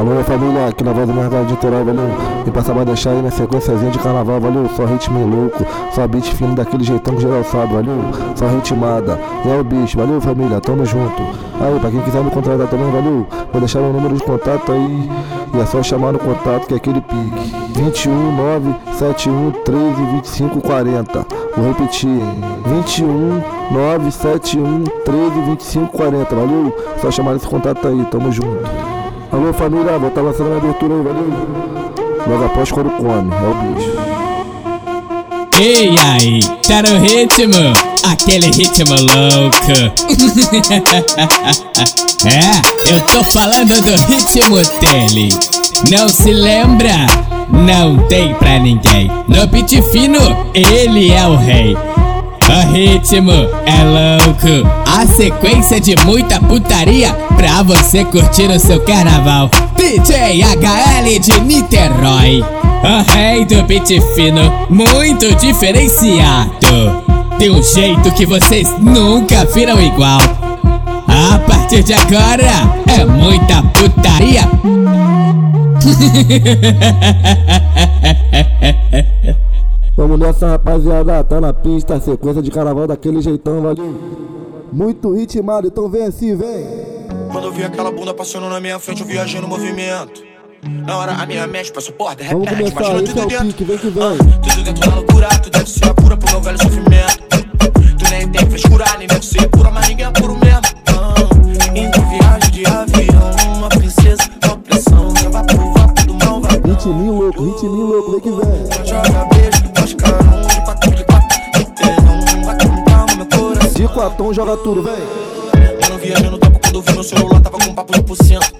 Alô família, aqui na voz do Mercado de Niterói, valeu? E pra deixar aí na sequenciazinha de carnaval, valeu? Só ritmo louco, só beat fino daquele jeitão que geral sabe, valeu? Só ritmada, é o bicho, valeu família, tamo junto. Aí, pra quem quiser me contratar também, valeu? Vou deixar meu número de contato aí, e é só chamar no contato que é aquele pique. 21 9 71 13 25 40. Vou repetir, 21 9 71 13 25 40, valeu? Só chamar esse contato aí, tamo junto. Alô família, vou estar lançando a abertura aí, valeu? Logo após quando come, é o bicho. Ei aí, tá no ritmo? Aquele ritmo louco. é, eu tô falando do ritmo dele. Não se lembra? Não tem pra ninguém. No beat fino, ele é o rei. O ritmo é louco, a sequência de muita putaria pra você curtir o seu carnaval. DJ HL de Niterói, o rei do beat fino, muito diferenciado. De um jeito que vocês nunca viram igual. A partir de agora é muita putaria. Vamos nessa rapaziada, tá na pista, sequência de carnaval daquele jeitão, valeu? Muito ritmado, então vem assim, vem! Quando eu vi aquela bunda passando na minha frente, eu viajei no movimento. Na hora a minha mente passou, porra, de Vamos repente, começar, imagina tudo é dentro. pique, vem que vem. Ah, tudo dentro da loucura, tu deve ser a cura pro meu velho sofrimento. Tu nem tem frescura, nem deve ser pura, mas ninguém é puro mesmo. Ah, indo viagem de avião, uma princesa, uma pressão, leva pro vapo do mal, vai. Ritminho louco, ritminho louco, vem que vem! Joga beijo, faz carão, de quatro de quatro, de tesão, vai com calma, meu coração. De quatão joga tudo, vem! Mano, viajando no por cento.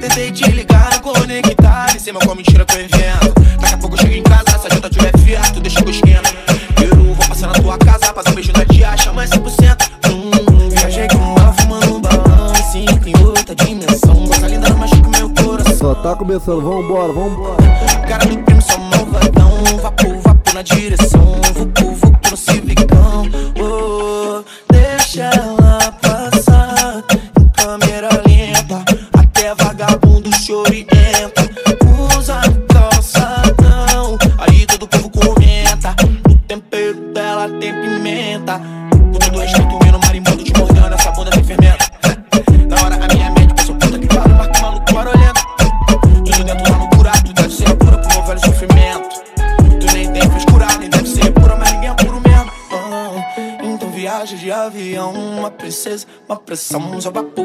Tentei te ligar, não conectar, em cima a mentira que eu invento. Daqui a pouco eu chego em casa, se a janta tiver tu deixa eu esquento. Eu vou passar na tua casa, passar um beijo na tia, chama 100%. Hum, viajei com ela fumando um balão, cinco em outra dimensão. Coisa linda, não machuca meu coração. Só tá começando, vambora, vambora! Cara do primo, só malvadão. Vapo, vapo na direção.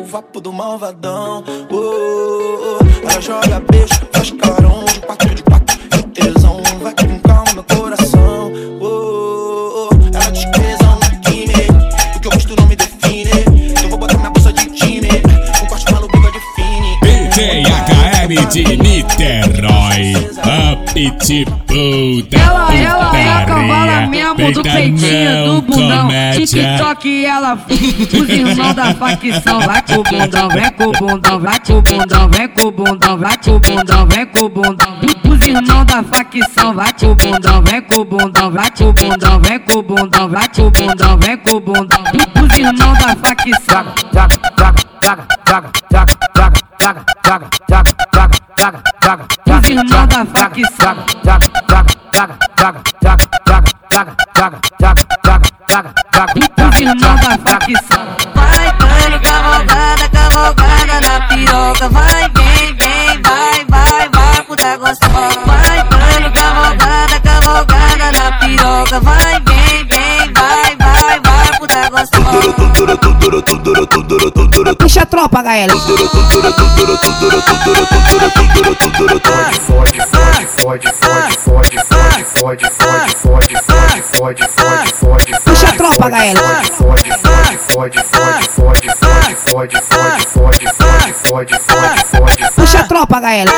Vapo, do malvadão. Oh, oh, oh. ela joga beijo, faz carão, de quatro de quatro, de tesão, vai com calma, meu coração. Oh, oh, oh. ela diz que tesão não biquíni, o que eu gosto não me define. Então vou botar minha bolsa de time, um corte maluco define. DJ HL de Niterói, a pitbull da Ela, ela é a cavala putaria. mesmo do peitinho do bundão. TikTok ela os irmãos da facção. Vai com o bundão, vem com o bundão, vai com o bundão, vem com o bundão, vai com o bundão, vem com o bundão. Os irmãos da facção, vai com o bundão, vem com o bundão, vai com o bundão, vem com o bundão, vai com o bundão, vem com o bundão. Os irmãos da facção. Os irmãos da facção. Os irmãos da facção. Vai, vai, cavalgada, cavalgada na piroca. Vai, vem, vem, vai, vai, vai, puta gostosa. Vai, vai, cavalgada, cavalgada na piroca. Vai, Puxa a tropa, galera. Puxa a tropa, galera. Puxa a tropa, galera.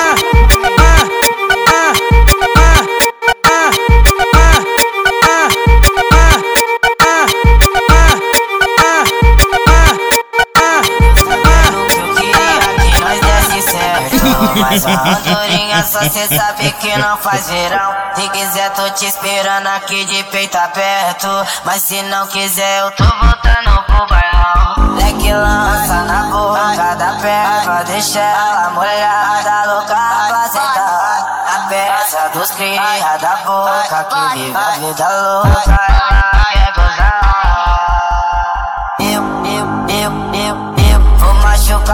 Andorinha só cê sabe que não faz verão Se quiser tô te esperando aqui de peito aberto Mas se não quiser eu tô voltando pro bailão Leque lança na boca da perna, deixa ela molhada, louca pra sentar. A peça dos cria da boca, que vive a vida louca, ela quer gozar.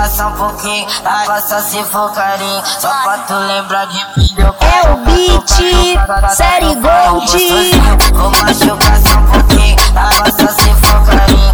Só um pouquinho, agora só se for carinho, só pra tu lembrar de mim. É o beat, série Gold. Vou machucar só um pouquinho, agora só se for carinho,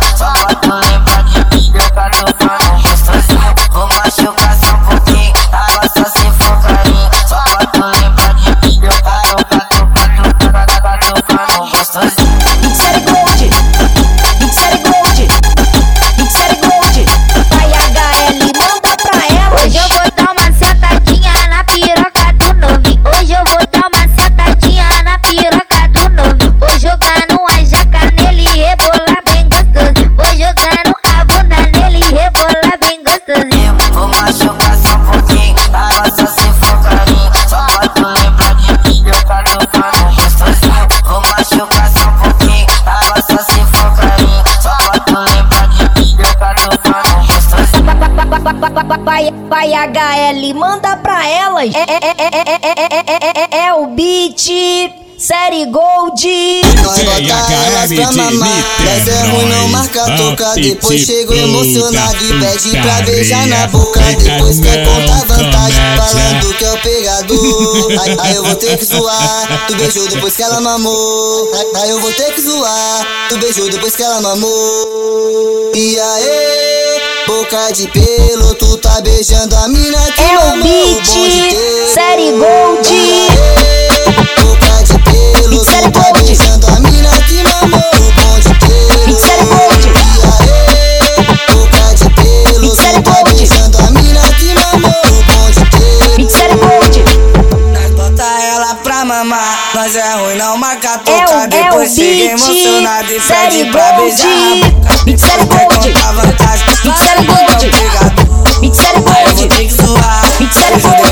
HL manda pra elas. É é é, é, é, é, é o beat. Série Gold. Nós bota elas pra mamar Mas é ruim não marca toca Depois chego emocionado e pede pra beijar na boca Depois quer contar vantagem Falando que é o pegador. Aí, aí eu vou ter que zoar Tu beijou depois que ela mamou aí, aí eu vou ter que zoar Tu beijou depois que ela mamou E aí, boca de pelo Tu tá beijando a mina que É o beat. Série Gold. Boca de pelo Série tá beijando a mina que mamou o bonde inteiro Série Gold. Boca de pelo Série tá beijando a mina que mamou o bonde inteiro Série Gold. Nós bota ela pra mamar Nós é ruim, não marca É toca é o Depois chega beat. emocionado e pede pra beijar Série Gold. Série é Gold. Série Gold. Teleporte, teleporte, teleporte.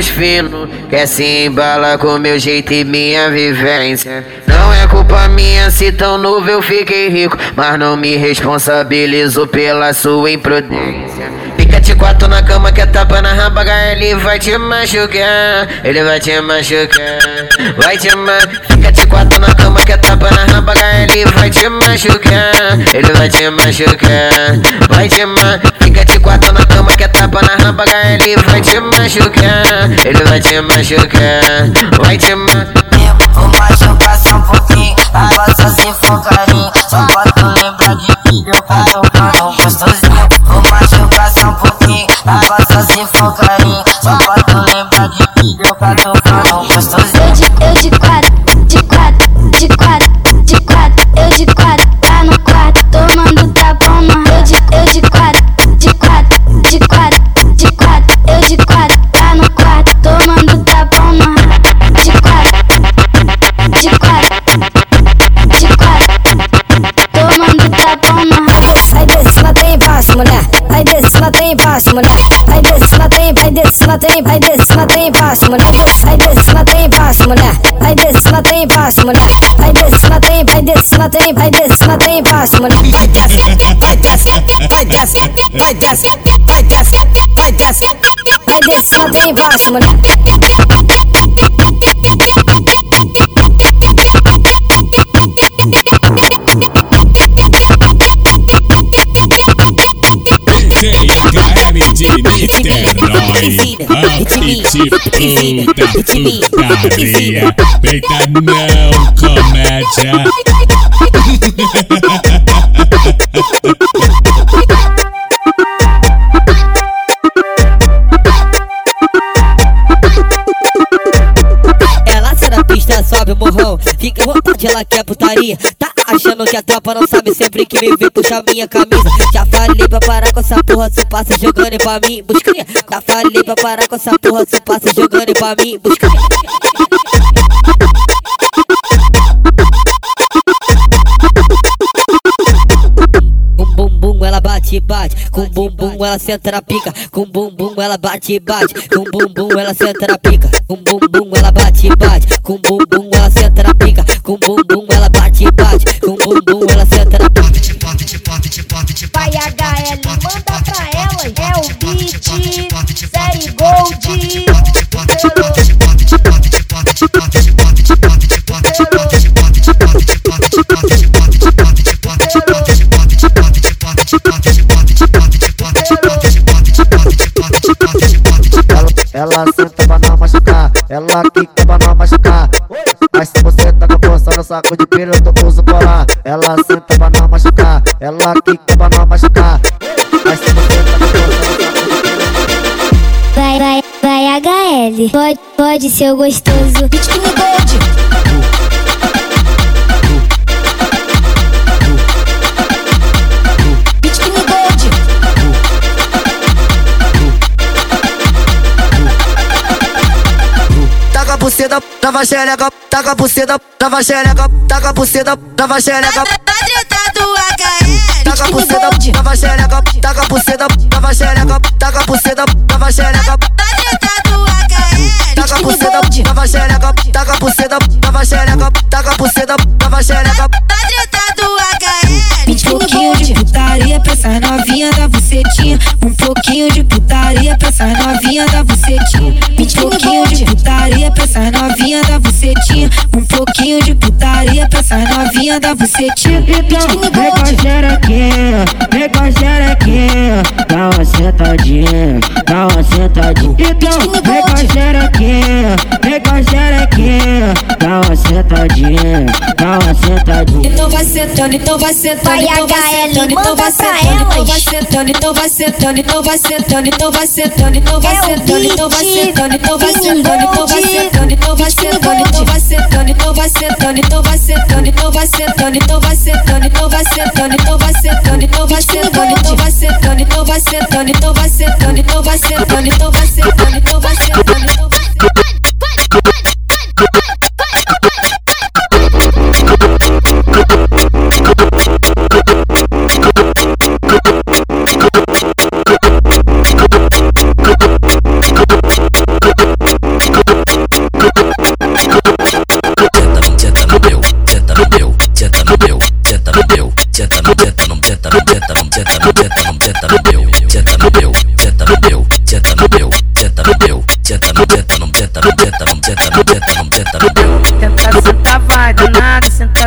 Meus finos Quer se embala com meu jeito e minha vivência. Não é culpa minha se tão novo eu fiquei rico Mas não me responsabilizo pela sua imprudência. Fica de quatro na cama que tapa na rabaga Ele vai te machucar Ele vai te machucar Vai te ma... De quatro na cama que tapa na rabaga Ele vai te machucar Ele vai te machucar Vai te ma... Fica de quatro na cama que tapa na rabaga Ele vai te machucar Ele vai te machucar Vai te ma... Vou machucar só um pouquinho Agora só se for carinho. Só pra tu lembrar de mim Eu quero mano gostosinho Vou machucar só um pouquinho Agora só se for carinho. Só pra tu lembrar de mim Eu quero смотри, пойди, смотри, пасмурно. Пойди, смотри, пасмурно. Пойди, смотри, пасмурно. Пойди, смотри, пойди, смотри, пойди, смотри, пасмурно. Пойди, смотри, пасмурно. e te puta putaria. Peita não, comédia. Ela sai pista, sobe o morrão. Fica à vontade, ela quer putaria. Tá achando que a tropa não sabe sempre que me vê puxar minha camisa. Já falei pra parar com essa porra, você passa jogando pra mim, buscaria. Já falei pra parar com essa porra, você passa jogando pra mim, buscaria. Com bum bum ela bate bate, com bum bum ela senta na pica, com bum bum ela bate bate, com bum bum ela senta na pica, com bum bum ela bate bate, com bum bum ela senta na pica, com bum ela bate e bate, com bum bum ela senta na pica. Vai HL, manda pra elas. É o beat, série Gold. Ela senta pra não machucar, ela quica saco de pelo eu uso colar. Ela senta pra não machucar, ela quica pra não machucar. Vai Vai, vai, HL. Pode, pode ser gostoso. Bitch que me doide. tava xereca, taca buceta, tava xereca, taca buceta, tava xereca. Tá tretado o HL. Taca tipo buceta, tava xereca, taca buceta, tava xereca, taca buceta, tava xereca. Tá tretado o HL. Taca tipo buceta, tava xereca, taca buceta, tava xereca, taca buceta, tava xereca. Pra essas novinha da bucetinha. Um pouquinho de putaria pra essas novinha da bucetinha. Um pouquinho de putaria pra essas novinha da bucetinha. Um pouquinho de putaria pra essas novinha da bucetinha. Então, vem com a xerequinha, vem com a xerequinha. Dá uma sentadinha, dá uma sentadinha. Então, vem com a xerequinha, vem com a xerequinha. Dá uma sentadinha, dá uma sentadinha. Então vai sentando, então vai sentando, Vai, então vai sentando, então vai sentando, então elas. vai sentando, então vai sentando, então vai sentando, então vai sentando, então vai É sentando, então vai sentando, então vai sentando, então vai sentando, então vai sentando, então vai sentando, então vai sentando, então vai sentando, então vai sentando, então vai sentando, então vai sentando, então vai sentando, então vai sentando, então vai sentando, então vai sentando, então vai sentando, então vai sentando, então vai sentando, então vai senta senta senta no meu, senta no meu, no meu, no meu, no meu, no no no no no no no meu. Vai danado, senta.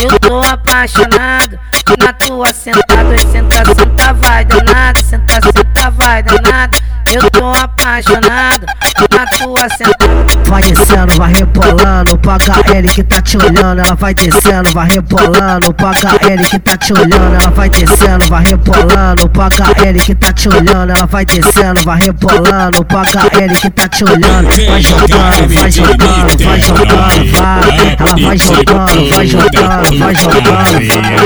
Eu tô apaixonado na tua sentada. Senta, senta, vai danado, senta, senta, vai danado. Eu tô apaixonado na tua sentada. Descendo, vai rebolando pra HL que tá te olhando. Ela vai descendo, vai rebolando pra HL que tá te olhando. Ela vai descendo, vai rebolando pra HL que tá te olhando. Ela vai descendo, vai rebolando pra HL que tá te olhando. Vai jogando, vai jogando, vai jogando, vai. Ela vai jogando, vai jogando, vai jogando, vai.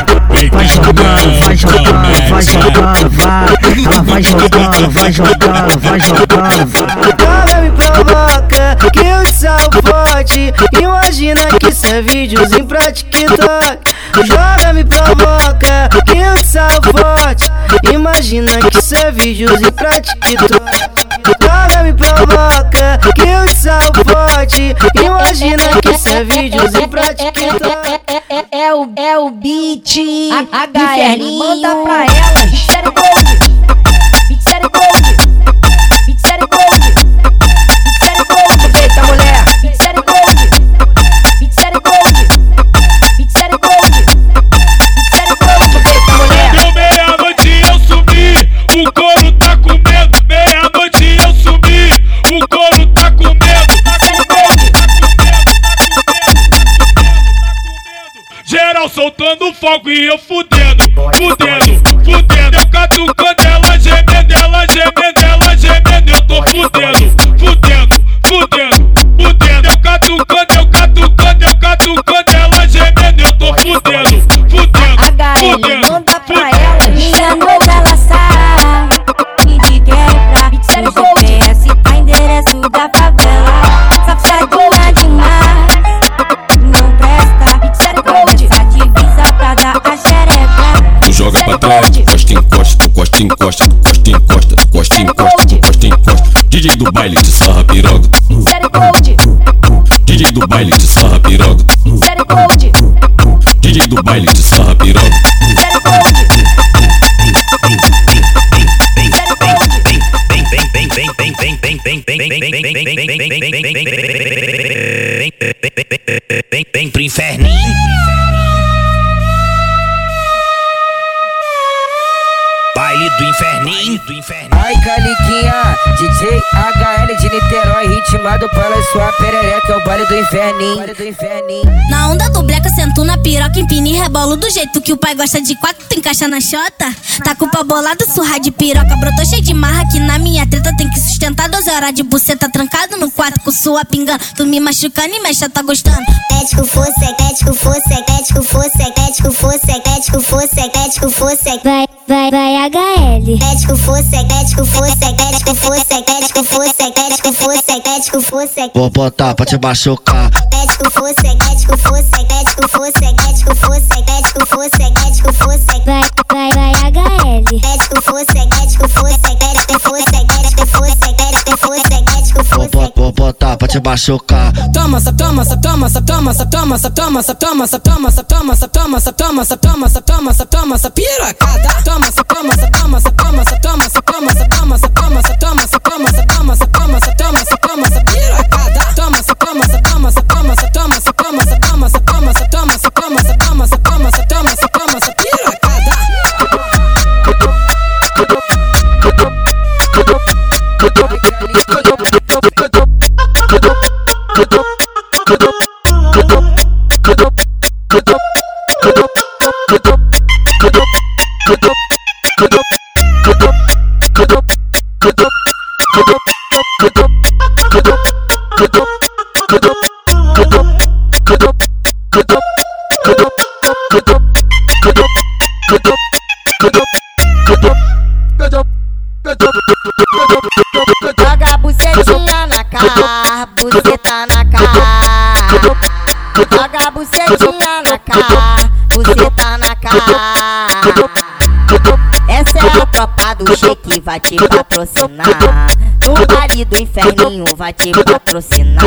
Jogando, vai jogando, vai jogando, vai. Ela vai jogando, vai jogando, vai jogando, vai. Joga me provoca, que eu sou forte. Imagina que isso é videozinho pra TikTok. Joga me provoca, que eu sou forte. Imagina que isso é videozinho pra TikTok. Joga me provoca, que eu sou forte. Imagina que isso é videozinho pra TikTok. é, é, é o, é o beat HL, manda pra elas. Fogo e eu fudendo, baile de sarra piroga. Série Gold, DJ do baile de sarra piroga. Série Gold, DJ do baile de sarra piroga. Série Gold. Vem pro inferninho. Baile do inferninho. Ai, Caliquinha, DJ HL de Niterói, ritmado pela sua perereca, é o baile do inferninho. Do. Na onda do bleca, sento na piroca, empina e rebolo do jeito que o pai gosta de quatro, tu encaixa na chota. Tá com bolado, surra de piroca, brotou cheio de marra, que na minha treta tem que sustentar 12 horas de buceta trancado no quarto com sua pingando. Tu me machucando e mexa, tá gostando. Tético fosse, tético fosse, tético fosse, tético fosse, tético fosse, tético fosse. Vai, vai, vai, HL eclético, fosse eclético, fosse eclético. Vou botar pra te machucar. Pra te machucar. Toma, sa, toma, sa, toma, sa, toma, sa, toma, sa, toma, sa, toma, sa, toma, sa, toma, sa, toma, sa, toma, sa, toma, sa, toma, sa, toma, sa, piracada. Toma, sa, toma, sa, toma, sa, toma, sa, toma, sa, toma, sa, toma, sa, toma, sa, toma, sa, toma, sa, toma, sa, tropa do shake, vai te patrocinar. No baile do inferninho vai te patrocinar.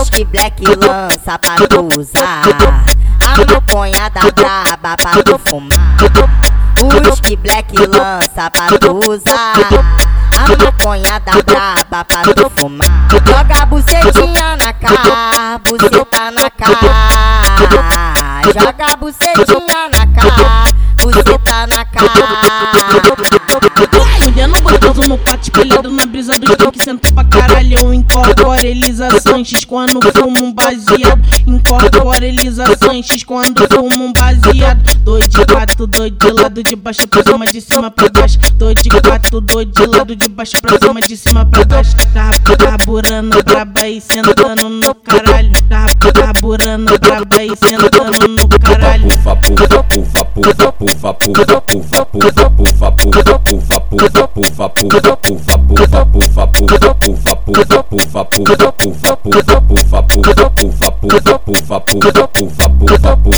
Os que black lança pra tu usar. A maconha da braba pra tu fumar. Os que black lança pra tu usar. A maconha da braba pra tu fumar. Joga a bucetinha na cara, buceta na cara. Joga a bucetinha senta pra caralho. Eu incorporo Elisa Sanches quando fumo um baseado. Incorporo Elisa Sanches quando fumo um baseado. Dois de quatro, dois de lado de baixo pra cima, de cima pra baixo. Dois de quatro, dois de lado de baixo pra cima, de cima pra baixo. Carro carburando braba e sentando no caralho. Carro carburando braba e sentando no caralho.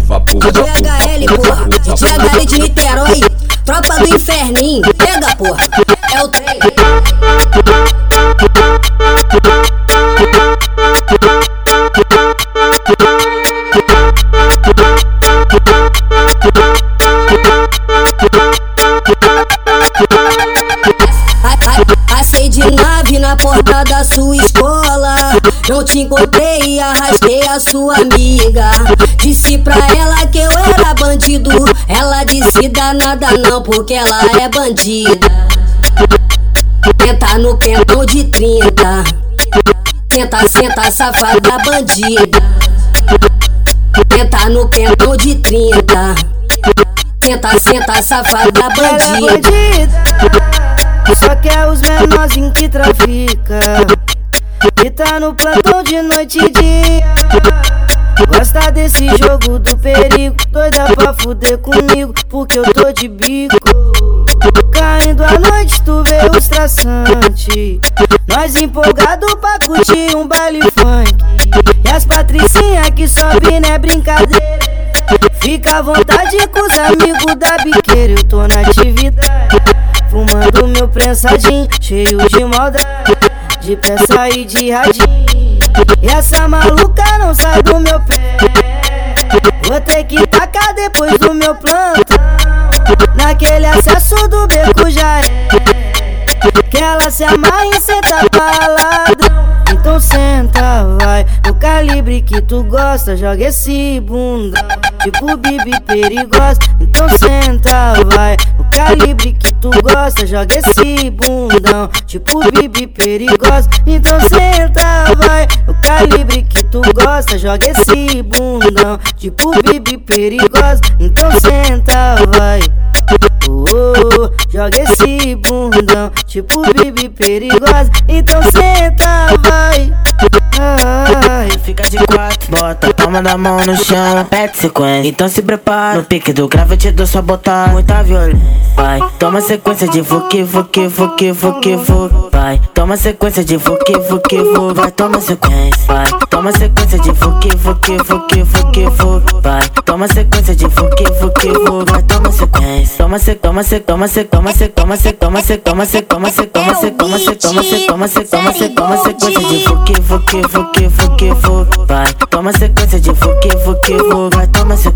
DHL, porra, DHL de Niterói, tropa do inferninho, pega, porra, é o trem. Não te encontrei e arrastei a sua amiga. Disse pra ela que eu era bandido. Ela disse danada não, porque ela é bandida. Tenta no pentão de 30. Tenta, senta, safada bandida. Tenta no pentão de 30. Tenta, senta, safada é bandida. só que é os menorzinhos que trafica. E tá no plantão de noite e dia. Gosta desse jogo do perigo, doida pra fuder comigo, porque eu tô de bico. Caindo à noite, tu vê os traçantes. Nós empolgado pra curtir um baile funk. E as patricinhas que sobe não é brincadeira. Fica à vontade com os amigos da biqueira, eu tô na atividade. Fumando meu prensadinho, cheio de maldade. De peça e de radinho. E essa maluca não sai do meu pé. Vou ter que tacar depois do meu plantão. Naquele acesso do beco já é. Que ela se amarra em senta paladão. Então que tu gosta, joga esse bundão. Tipo bibi perigosa. Então senta, vai. No calibre que tu gosta, joga esse bundão. Tipo bibi perigosa. Então senta, vai. No calibre que tu gosta, joga esse bundão. Tipo bibi perigosa. Então senta, vai. Oh, oh, joga esse bundão, tipo bibi perigosa. Então senta, vai. Ai. Fica de quatro, bota a palma da mão no chão, pede sequência. Então se prepara, no pique do grave eu te dou só botar muita violência. Vai, toma sequência de fuki, fuki, fuki, fuki, fuki. Vai, toma sequência de fuki, fuki, fuki. Vai, toma sequência. Vai, toma sequência de fuki, fuki, fuki, fuki, fuki. Vai, toma sequência de fuki, fuki, fuki. Vai, toma sequência. Toma se, toma se, toma se, toma se, toma se, toma se, toma se, toma se, toma se, toma se, toma se, toma se, toma se, toma sequência de fuki, fuki, fuki, fuki, fuki. Vai, toma sequência de fuki, fuki, fuki. Vai, toma sequência.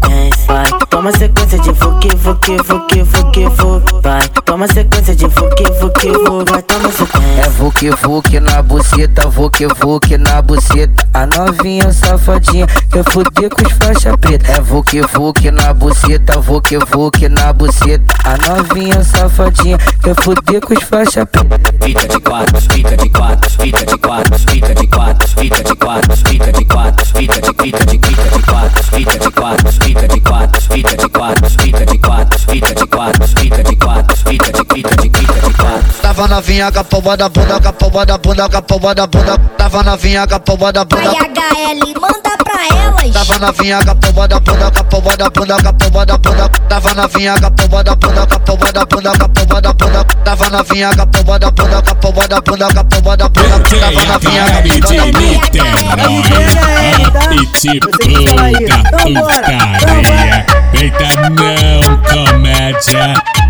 Toma sequência de fuki, fuki, fuki, fuki, fuki. Vai, toma sequência de fuki, fuki, fuki. Vai, toma sequência. É vuki vuki na buceta, vuki vuki na buceta. A novinha safadinha quer fuder com os faixa preta. É vuki vuki na buceta, vuki vuki na buceta. A novinha safadinha quer fuder com os faixa preta. Fica de quatro, fica de quatro, fica de quatro, fica de quatro, fica de quatro, fica de quatro, fica de fica de fica de quatro, fica de quatro, fica de quatro, fica de quatro, fica de quatro, fica de quatro, fica de quatro, fica de fica de fica de quatro. Tava novinha com a pomba da bunda, com a pomba da bunda, com a pomba da bunda. Tava novinha com a pomba da bunda. HL, manda pra elas. Tava novinha com a pomba da bunda, com a pomba da bunda, com a pomba da bunda. Tava novinha com a pomba da bunda, com a pomba da bunda, com a pomba da bunda. Tava novinha com a pomba da bunda, com a pomba da bunda, com a pomba da bunda. Tava novinha com a pomba da bunda. E te puta putaria. Eita não, comédia.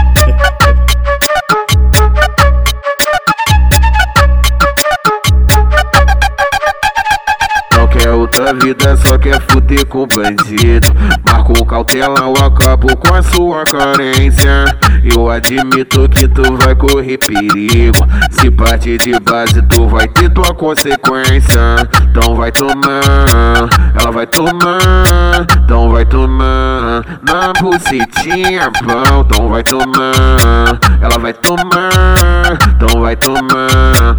quer fuder com bandido. Marco cautela, eu acabo com a sua carência. Eu admito que tu vai correr perigo. Se partir de base, tu vai ter tua consequência. Então vai tomar, ela vai tomar. Então vai tomar na bucetinha, pão. Então vai tomar, ela vai tomar. Então vai tomar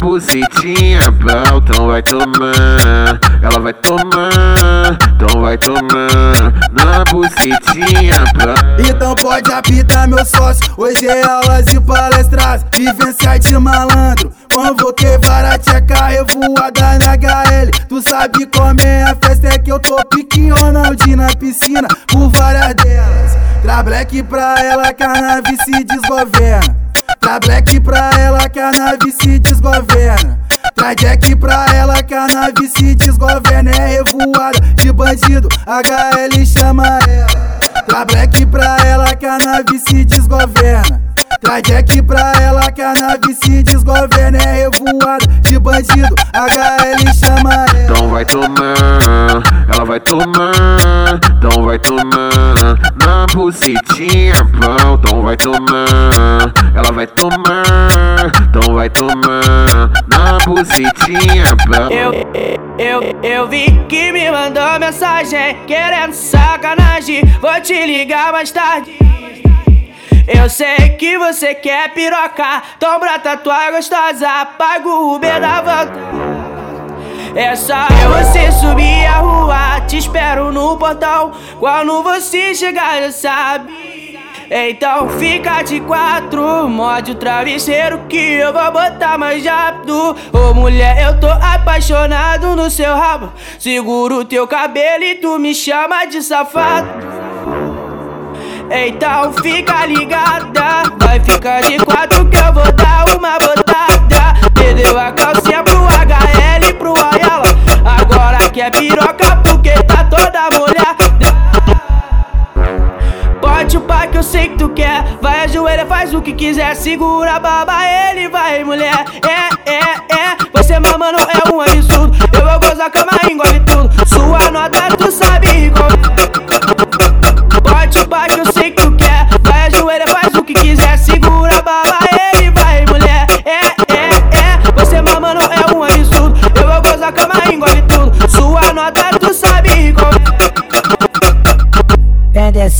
bucetinha, pão. Então vai tomar, ela vai tomar. Então vai tomar na bucetinha, pão. Então pode apitar meu sócio, hoje é aulas e palestras, vivência de malandro. Convoquei várias tcheca revoada na HL. Tu sabe como é a festa, é que eu tô pique Ronaldinho na piscina, por várias delas. Tra black pra ela se desgoverna. Tra black pra ela que a nave se desgoverna. Traz Jack pra ela que a nave se desgoverna. É revoada de bandido, HL chama ela. Traz black pra ela que a nave se desgoverna. Traz Jack pra ela que a nave se desgoverna. É revoada bandido, HL chama ela Então vai tomar, ela vai tomar, então vai tomar na bucetinha, pão. Então vai tomar, ela vai tomar, então vai tomar na bucetinha, pão. Eu, eu, eu vi que me mandou mensagem querendo sacanagem. Vou te ligar mais tarde. Eu sei que você quer piroca, então brota tua gostosa, paga o Uber da volta. É só você subir a rua, te espero no portão. Quando você chegar, já sabe. Então fica de quatro, morde o travesseiro que eu vou botar mais rápido. Ô mulher, eu tô apaixonado no seu rabo. Seguro teu cabelo e tu me chama de safado. Então fica ligada, vai ficar de quatro que eu vou dar uma botada. Perdeu a calcinha pro HL e pro Ayala. Agora quer piroca porque tá toda molhada. Pode chupar que eu sei que tu quer. Vai ajoelha, faz o que quiser. Segura a baba, ele vai, mulher. É, é, é. Você mamando é um absurdo. Eu vou gozar cama, engole tudo. Sua nota, tu sabe como kids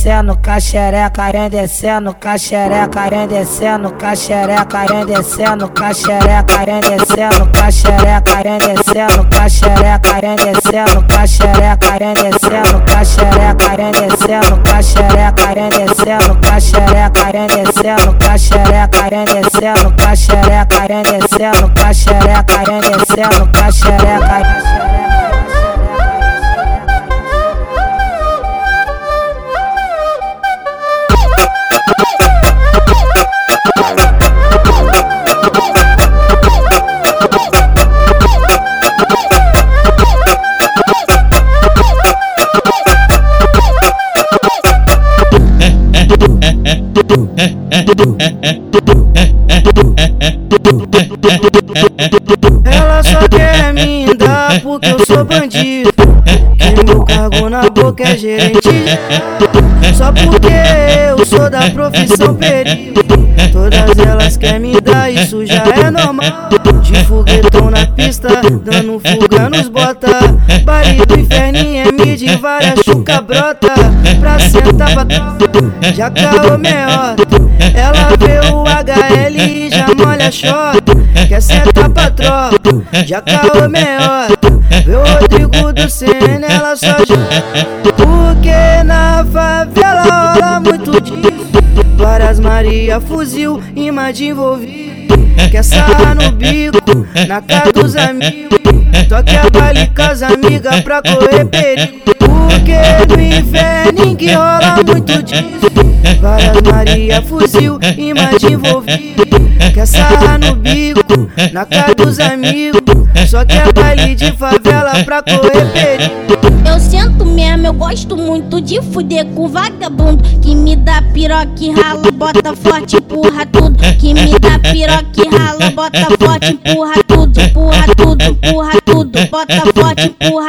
descendo caxereca, vem descendo caxereca, vem descendo caxereca, vem descendo caxereca, vem descendo caxereca, vem descendo caxereca, vem descendo caxereca, vem descendo caxereca, vem descendo caxereca, vem descendo caxereca, vem descendo caxereca, vem descendo vem descendo vem descendo. Eu sou bandido. Que meu cargo na boca é gerente. Só porque eu sou da profissão perito. Todas elas querem me dar, isso já é normal. De foguetão na pista, dando fuga nos bota. Baile do inferninho é mid, várias chuca brota. Pra sentar tropa, já caô meota. Ela vê o HL e já molha short. Quer sentar pra tropa, já meota. Vê o Rodrigo do Senna, ela só joga. Porque na favela rola muito disso. Várias Maria fuzil, imã de envolvido. Quer sarrar no bico, na cara dos amigos. Toque a baile com as amigas pra correr perigo. Porque no inferno que rola muito disso. Várias Maria fuzil, imã de envolvido. Quer sarrar no bico, na cara dos amigos. Só quer baile de favela pra correr perigo. Eu sento mesmo, eu gosto muito de fuder com vagabundo Que me dá piroca e rala, bota forte, empurra tudo Que me dá piroca e rala, bota forte, empurra tudo Empurra tudo, empurra tudo, bota forte, empurra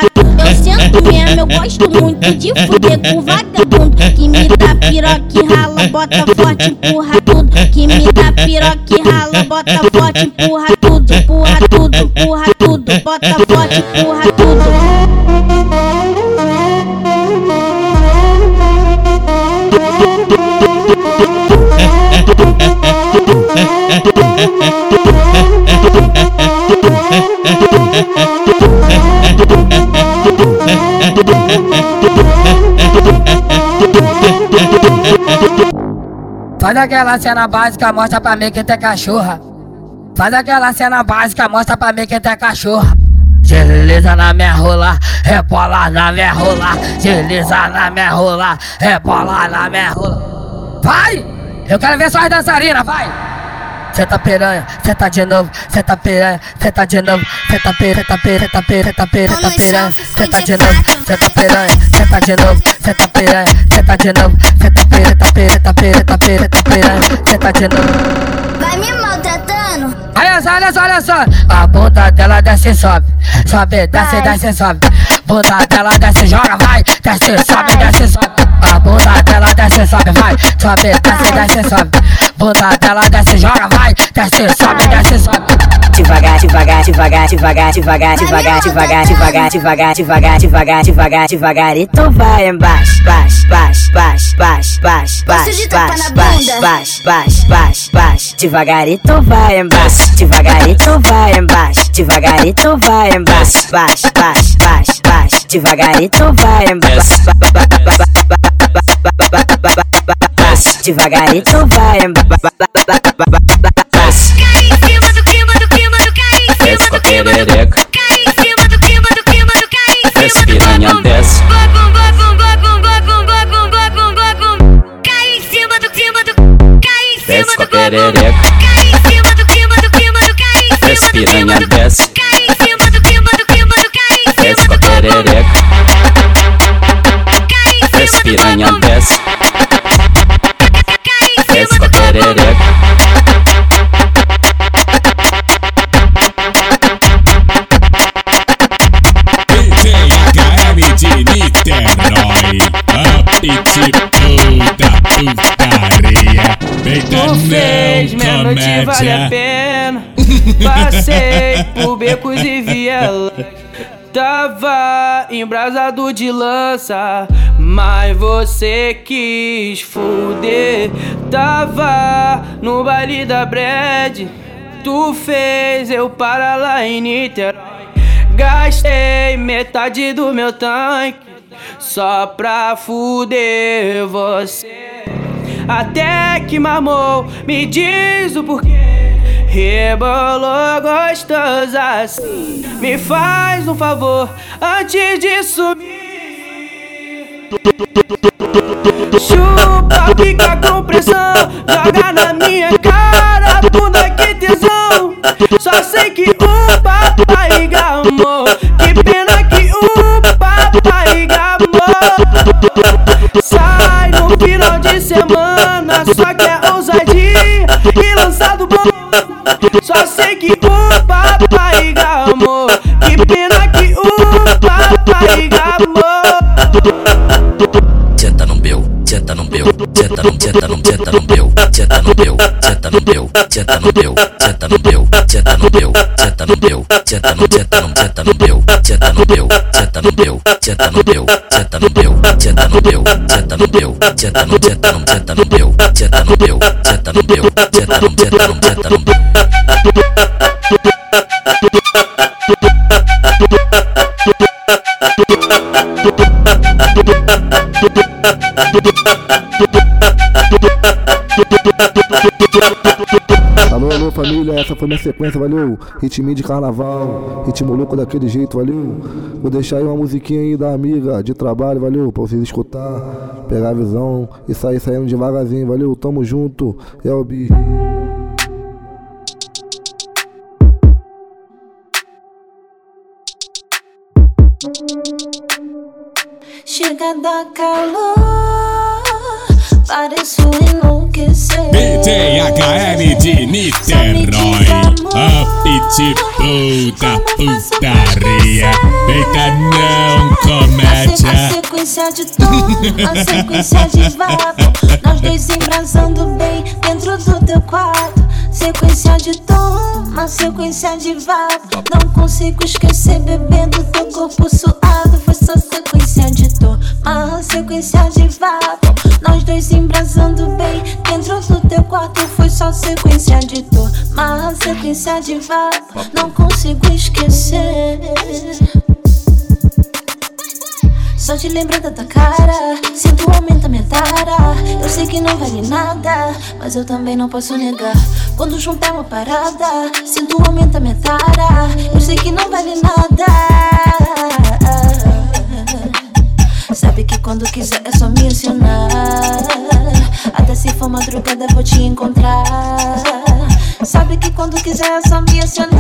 de fuder com vagabundo Que me dá piroca e rala, bota forte, empurra tudo Que me dá piroca e rala, bota forte, empurra tudo Empurra tudo, empurra tudo, bota forte, empurra tudo Faz aquela cena básica, mostra pra mim que tem cachorra. Faz aquela cena básica, mostra pra mim que tem cachorra. Desliza na minha rola, rebola na minha rola. Desliza na minha rola, rebola na minha rola. Vai! Eu quero ver suas dançarinas, vai! Tá piranha, cê tá de novo, tá piranha, cê tá de novo, tá piranha, tá piranha, tá piranha, tá piranha, tá piranha, tá de novo, tá piranha, tá de novo, tá piranha, cê tá de novo, tá piranha, tá piranha, tá piranha, tá piranha, tá piranha, cê tá de novo. Vai me maltratando? Olha só, olha só, olha só. A bunda dela desce e sobe. Sobe, desce, desce e sobe. Bunda dela desce, joga, vai. Desce, sobe, desce, sobe. A bunda dela desce, sobe, vai. Sobe, desce, desce, sobe. Bunda dela desce, joga, sobe, desce, sobe. Devagar, devagar, devagar, devagar, devagar, devagar, devagar, devagar, devagar, devagar, devagar, devagar, devagar e tu vai embaixo, baixo, baixo, baixo, baixo, baixo, baixo, baixo, baixo, baixo, baixo, baixo, baixo, devagar e tu vai embaixo, devagar e tu vai embaixo, devagar e tu vai embaixo, baixo, baixo, baixo, baixo, devagar e tu vai embaixo, devagar e tu vai embaixo. perereca. Desce piranha, cima Desce com a perereca. Desce piranha, desce. Desce com a perereca. Niterói, Up Tip. 10, noite vale a pena. Passei por becos e vielas. Tava embrasado de lança, mas você quis fuder. Tava no baile da Brad, tu fez eu parar lá em Niterói. Gastei metade do meu tanque só pra fuder você. Até que mamou, me diz o porquê. Rebolou gostoso assim. Me faz um favor antes de subir. Chupa, fica com pressão. Joga na minha cara, bunda que tesão. Só sei que o papai gamou. Que pena que o papai gamou. Sai no final de semana, só que é ousadia e lançado bom. Só sei que o papai gamou. Que pena que o papai gamou. Senta no meu, senta no meu, senta no, senta no, senta no meu, senta no meu, senta no meu, senta no meu, senta no meu, senta no meu, senta no meu, senta no, senta no, senta no meu, senta no meu, senta no meu, senta no meu, senta no senta no senta no, senta no meu, senta no meu, senta no meu, senta no, senta no, senta no meu. Família, essa foi minha sequência, valeu? Ritminho de carnaval, ritmo louco daquele jeito, valeu? Vou deixar aí uma musiquinha aí da amiga de trabalho, valeu? Pra vocês escutar, pegar a visão e sair saindo devagarzinho, valeu? Tamo junto, é o. Chega da calor, pareço enlouquecer. BTHL de Niterói, a pitbull da putaria. Feita não A comédia. sequência de tom, a sequência de vapo Nós dois embrasando bem dentro do teu quarto. Sequência de tom, uma sequência de vapo Não consigo esquecer bebendo teu corpo suado. Foi só sequência uma sequência de vapo Nós dois embrasando bem dentro do teu quarto Foi só sequência de tom, uma sequência de vapo Não consigo esquecer só de lembrar da tua cara, sinto aumenta minha tara. Eu sei que não vale nada, mas eu também não posso negar. Quando juntar uma parada, sinto aumenta minha tara. Eu sei que não vale nada. Quando quiser é só me acionar. Até se for madrugada vou te encontrar. Sabe que quando quiser é só me acionar.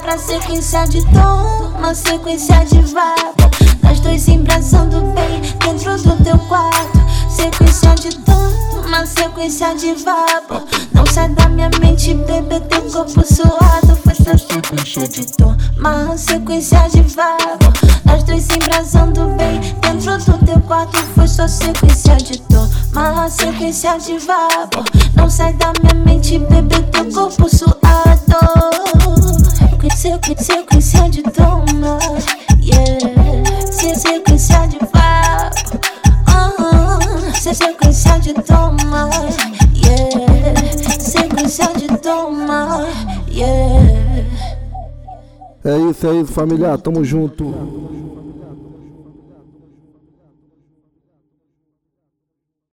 Pra sequência de tom, uma sequência de vapo. Nós dois embrasando bem dentro do teu quarto. Sequência de tom, uma sequência de vapo. Não sai da minha mente, bebê, teu corpo suado. Foi só sequência de tom, uma sequência de vapo. Nós dois embrasando bem dentro do teu quarto. Foi só sequência de tom, uma sequência de vapo. Não sai da minha mente, bebê, teu corpo suado. Sequ- Sequência de toma, yeah. Se- Sequência Se- Sequência de toma, yeah. Sequência de toma, yeah. É isso, é isso, família, tamo junto.